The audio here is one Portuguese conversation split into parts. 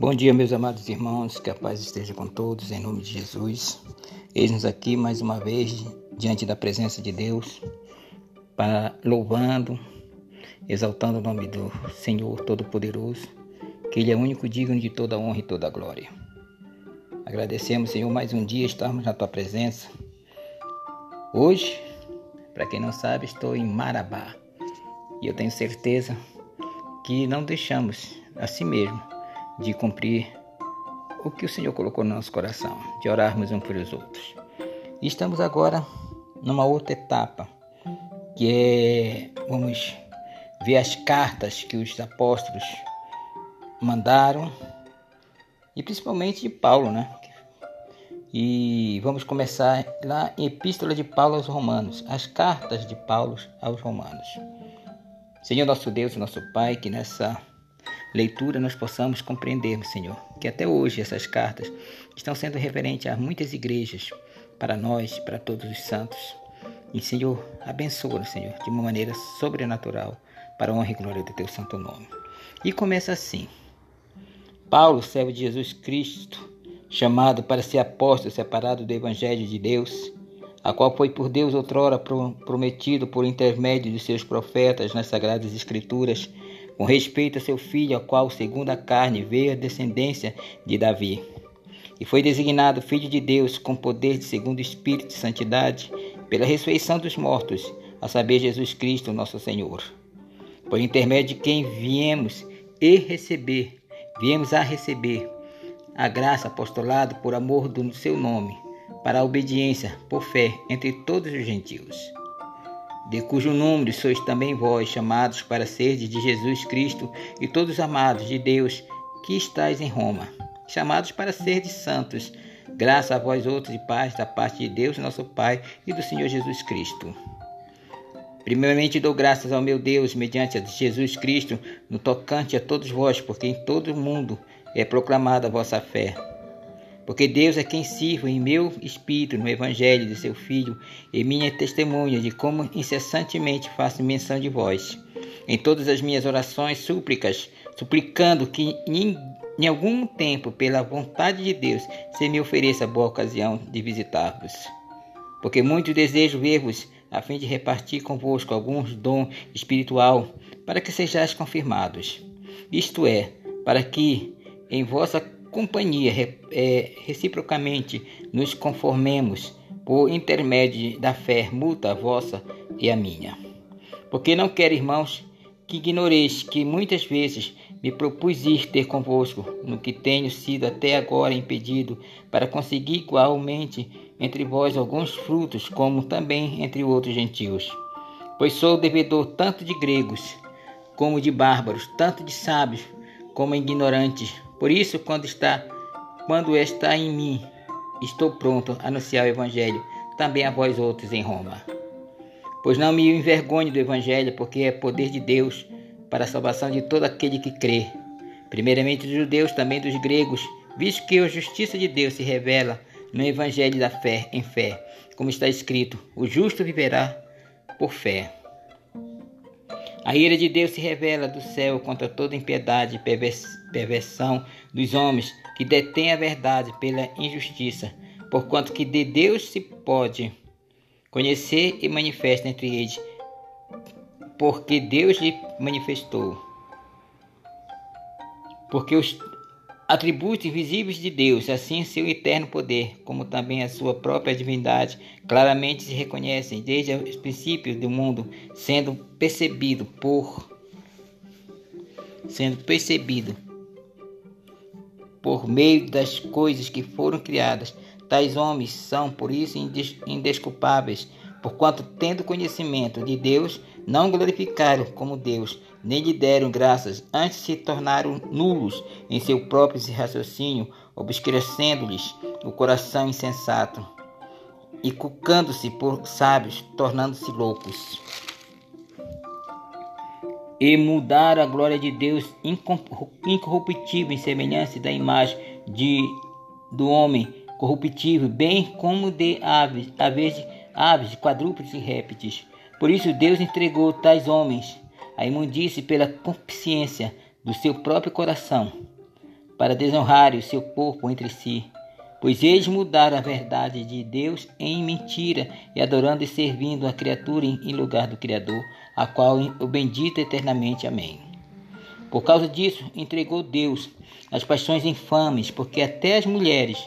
Bom dia, meus amados irmãos, que a paz esteja com todos, em nome de Jesus. Eis-nos aqui mais uma vez diante da presença de Deus, para louvando, exaltando o nome do Senhor Todo-Poderoso, que Ele é único digno de toda honra e toda glória. Agradecemos, Senhor, mais um dia estarmos na Tua presença. Hoje, para quem não sabe, estou em Marabá e eu tenho certeza que não deixamos a si mesmo de cumprir o que o Senhor colocou no nosso coração, de orarmos uns pelos outros. E estamos agora numa outra etapa, que é, vamos ver as cartas que os apóstolos mandaram, e principalmente de Paulo, né? E vamos começar lá em Epístola de Paulo aos Romanos, as cartas de Paulo aos Romanos. Senhor nosso Deus, nosso Pai, que nessa leitura nós possamos compreender, Senhor, que até hoje essas cartas estão sendo referentes a muitas igrejas, para nós, para todos os santos. E, Senhor, abençoa, Senhor, de uma maneira sobrenatural, para a honra e glória do Teu santo nome. E começa assim. Paulo, servo de Jesus Cristo, chamado para ser apóstolo separado do Evangelho de Deus, a qual foi por Deus outrora prometido por intermédio de seus profetas nas Sagradas Escrituras, com respeito a seu filho, a qual, segundo a carne, veio a descendência de Davi. E foi designado Filho de Deus com poder de segundo o Espírito de Santidade, pela ressurreição dos mortos, a saber, Jesus Cristo, nosso Senhor. Por intermédio de quem viemos e receber, viemos a receber a graça apostolado por amor do seu nome para a obediência por fé entre todos os gentios, de cujo número sois também vós chamados para serdes de Jesus Cristo e todos amados de Deus que estáis em Roma, chamados para serdes santos, graças a vós outros e paz da parte de Deus, nosso Pai, e do Senhor Jesus Cristo. Primeiramente dou graças ao meu Deus, mediante a Jesus Cristo, no tocante a todos vós, porque em todo o mundo é proclamada a vossa fé porque Deus é quem sirvo em meu espírito no Evangelho de seu Filho e minha testemunha de como incessantemente faço menção de vós. Em todas as minhas orações, súplicas, suplicando que em, em algum tempo, pela vontade de Deus, se me ofereça boa ocasião de visitar-vos. Porque muito desejo ver-vos, a fim de repartir convosco alguns dom espiritual, para que sejais confirmados. Isto é, para que em vossa companhia, é, reciprocamente nos conformemos por intermédio da fé mútua vossa e a minha. Porque não quero, irmãos, que ignoreis que muitas vezes me propus ir ter convosco, no que tenho sido até agora impedido, para conseguir igualmente entre vós alguns frutos, como também entre outros gentios. Pois sou devedor tanto de gregos como de bárbaros, tanto de sábios como ignorantes, por isso, quando está, quando está em mim, estou pronto a anunciar o evangelho também a vós outros em Roma. Pois não me envergonho do evangelho, porque é poder de Deus para a salvação de todo aquele que crê, primeiramente dos judeus, também dos gregos, visto que a justiça de Deus se revela no evangelho da fé em fé, como está escrito: o justo viverá por fé. A ira de Deus se revela do céu contra toda impiedade e perversão dos homens que detêm a verdade pela injustiça, porquanto que de Deus se pode conhecer e manifesta entre eles, porque Deus lhe manifestou. Porque os atributos invisíveis de Deus, assim seu eterno poder, como também a sua própria divindade, claramente se reconhecem desde os princípios do mundo, sendo percebido por sendo percebido por meio das coisas que foram criadas. Tais homens são por isso indesculpáveis, porquanto tendo conhecimento de Deus, não glorificaram como Deus, nem lhe deram graças, antes se tornaram nulos em seu próprio raciocínio, obscurecendo-lhes o coração insensato, e cucando-se por sábios, tornando-se loucos. E mudaram a glória de Deus incorruptível em semelhança da imagem de, do homem corruptível, bem como de aves, aves, aves quadrúpedes e répteis. Por isso Deus entregou tais homens a imundície pela consciência do seu próprio coração, para desonrarem o seu corpo entre si. Pois eles mudaram a verdade de Deus em mentira, e adorando e servindo a criatura em lugar do Criador, a qual o bendito eternamente. Amém. Por causa disso, entregou Deus as paixões infames, porque até as mulheres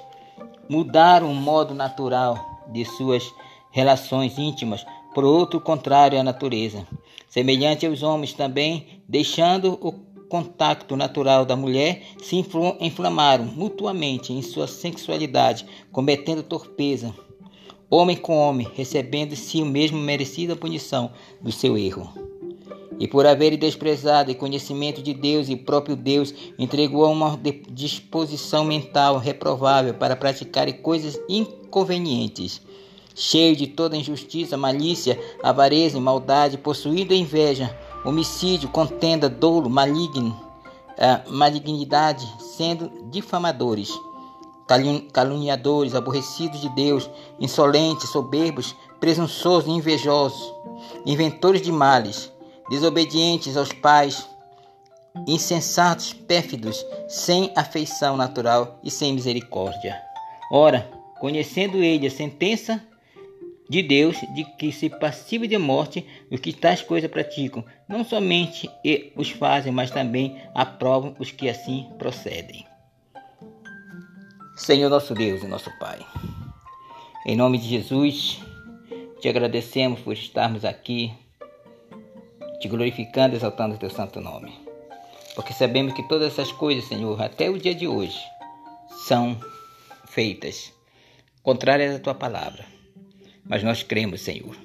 mudaram o modo natural de suas relações íntimas por outro contrário à natureza. Semelhante aos homens também, deixando o contato natural da mulher, se inflamaram mutuamente em sua sexualidade, cometendo torpeza, homem com homem, recebendo se o mesmo merecida punição do seu erro. E por haver desprezado o conhecimento de Deus e próprio Deus, entregou a uma disposição mental reprovável para praticar coisas inconvenientes cheio de toda injustiça, malícia, avareza e maldade, possuído inveja, homicídio, contenda, dolo, maligno, é, malignidade, sendo difamadores, caluniadores, aborrecidos de Deus, insolentes, soberbos, presunçosos invejosos, inventores de males, desobedientes aos pais, insensatos, pérfidos, sem afeição natural e sem misericórdia. Ora, conhecendo ele a sentença de Deus de que se passivo de morte os que tais coisas praticam, não somente os fazem, mas também aprovam os que assim procedem. Senhor nosso Deus e nosso Pai, em nome de Jesus, te agradecemos por estarmos aqui, te glorificando, exaltando o teu santo nome. Porque sabemos que todas essas coisas, Senhor, até o dia de hoje, são feitas contrárias à tua palavra mas nós cremos, Senhor,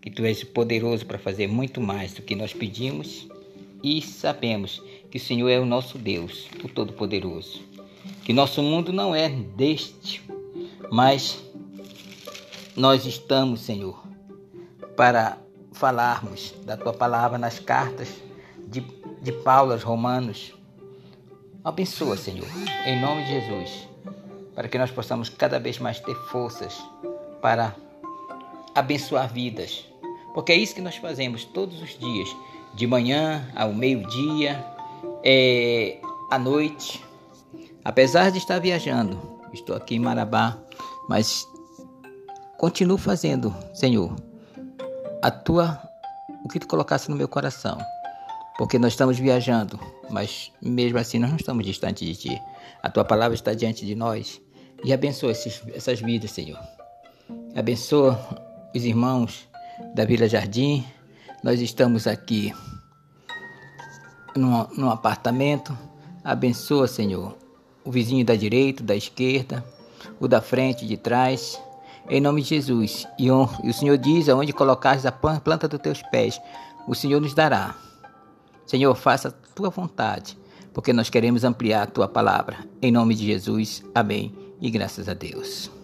que Tu és poderoso para fazer muito mais do que nós pedimos e sabemos que o Senhor é o nosso Deus, o Todo-Poderoso. Que nosso mundo não é deste, mas nós estamos, Senhor, para falarmos da Tua palavra nas cartas de, de Paulo aos Romanos. Abençoa, Senhor, em nome de Jesus, para que nós possamos cada vez mais ter forças para abençoar vidas. Porque é isso que nós fazemos todos os dias, de manhã ao meio-dia, é, à noite. Apesar de estar viajando, estou aqui em Marabá, mas continuo fazendo, Senhor, a tua o que tu colocasse no meu coração. Porque nós estamos viajando, mas mesmo assim nós não estamos distantes de ti. A tua palavra está diante de nós. E abençoa esses, essas vidas, Senhor. Abençoa os irmãos da Vila Jardim. Nós estamos aqui num, num apartamento. Abençoa, Senhor, o vizinho da direita, da esquerda, o da frente, de trás. Em nome de Jesus. E o Senhor diz: aonde colocares a planta dos teus pés, o Senhor nos dará. Senhor, faça a tua vontade, porque nós queremos ampliar a tua palavra. Em nome de Jesus. Amém. E graças a Deus.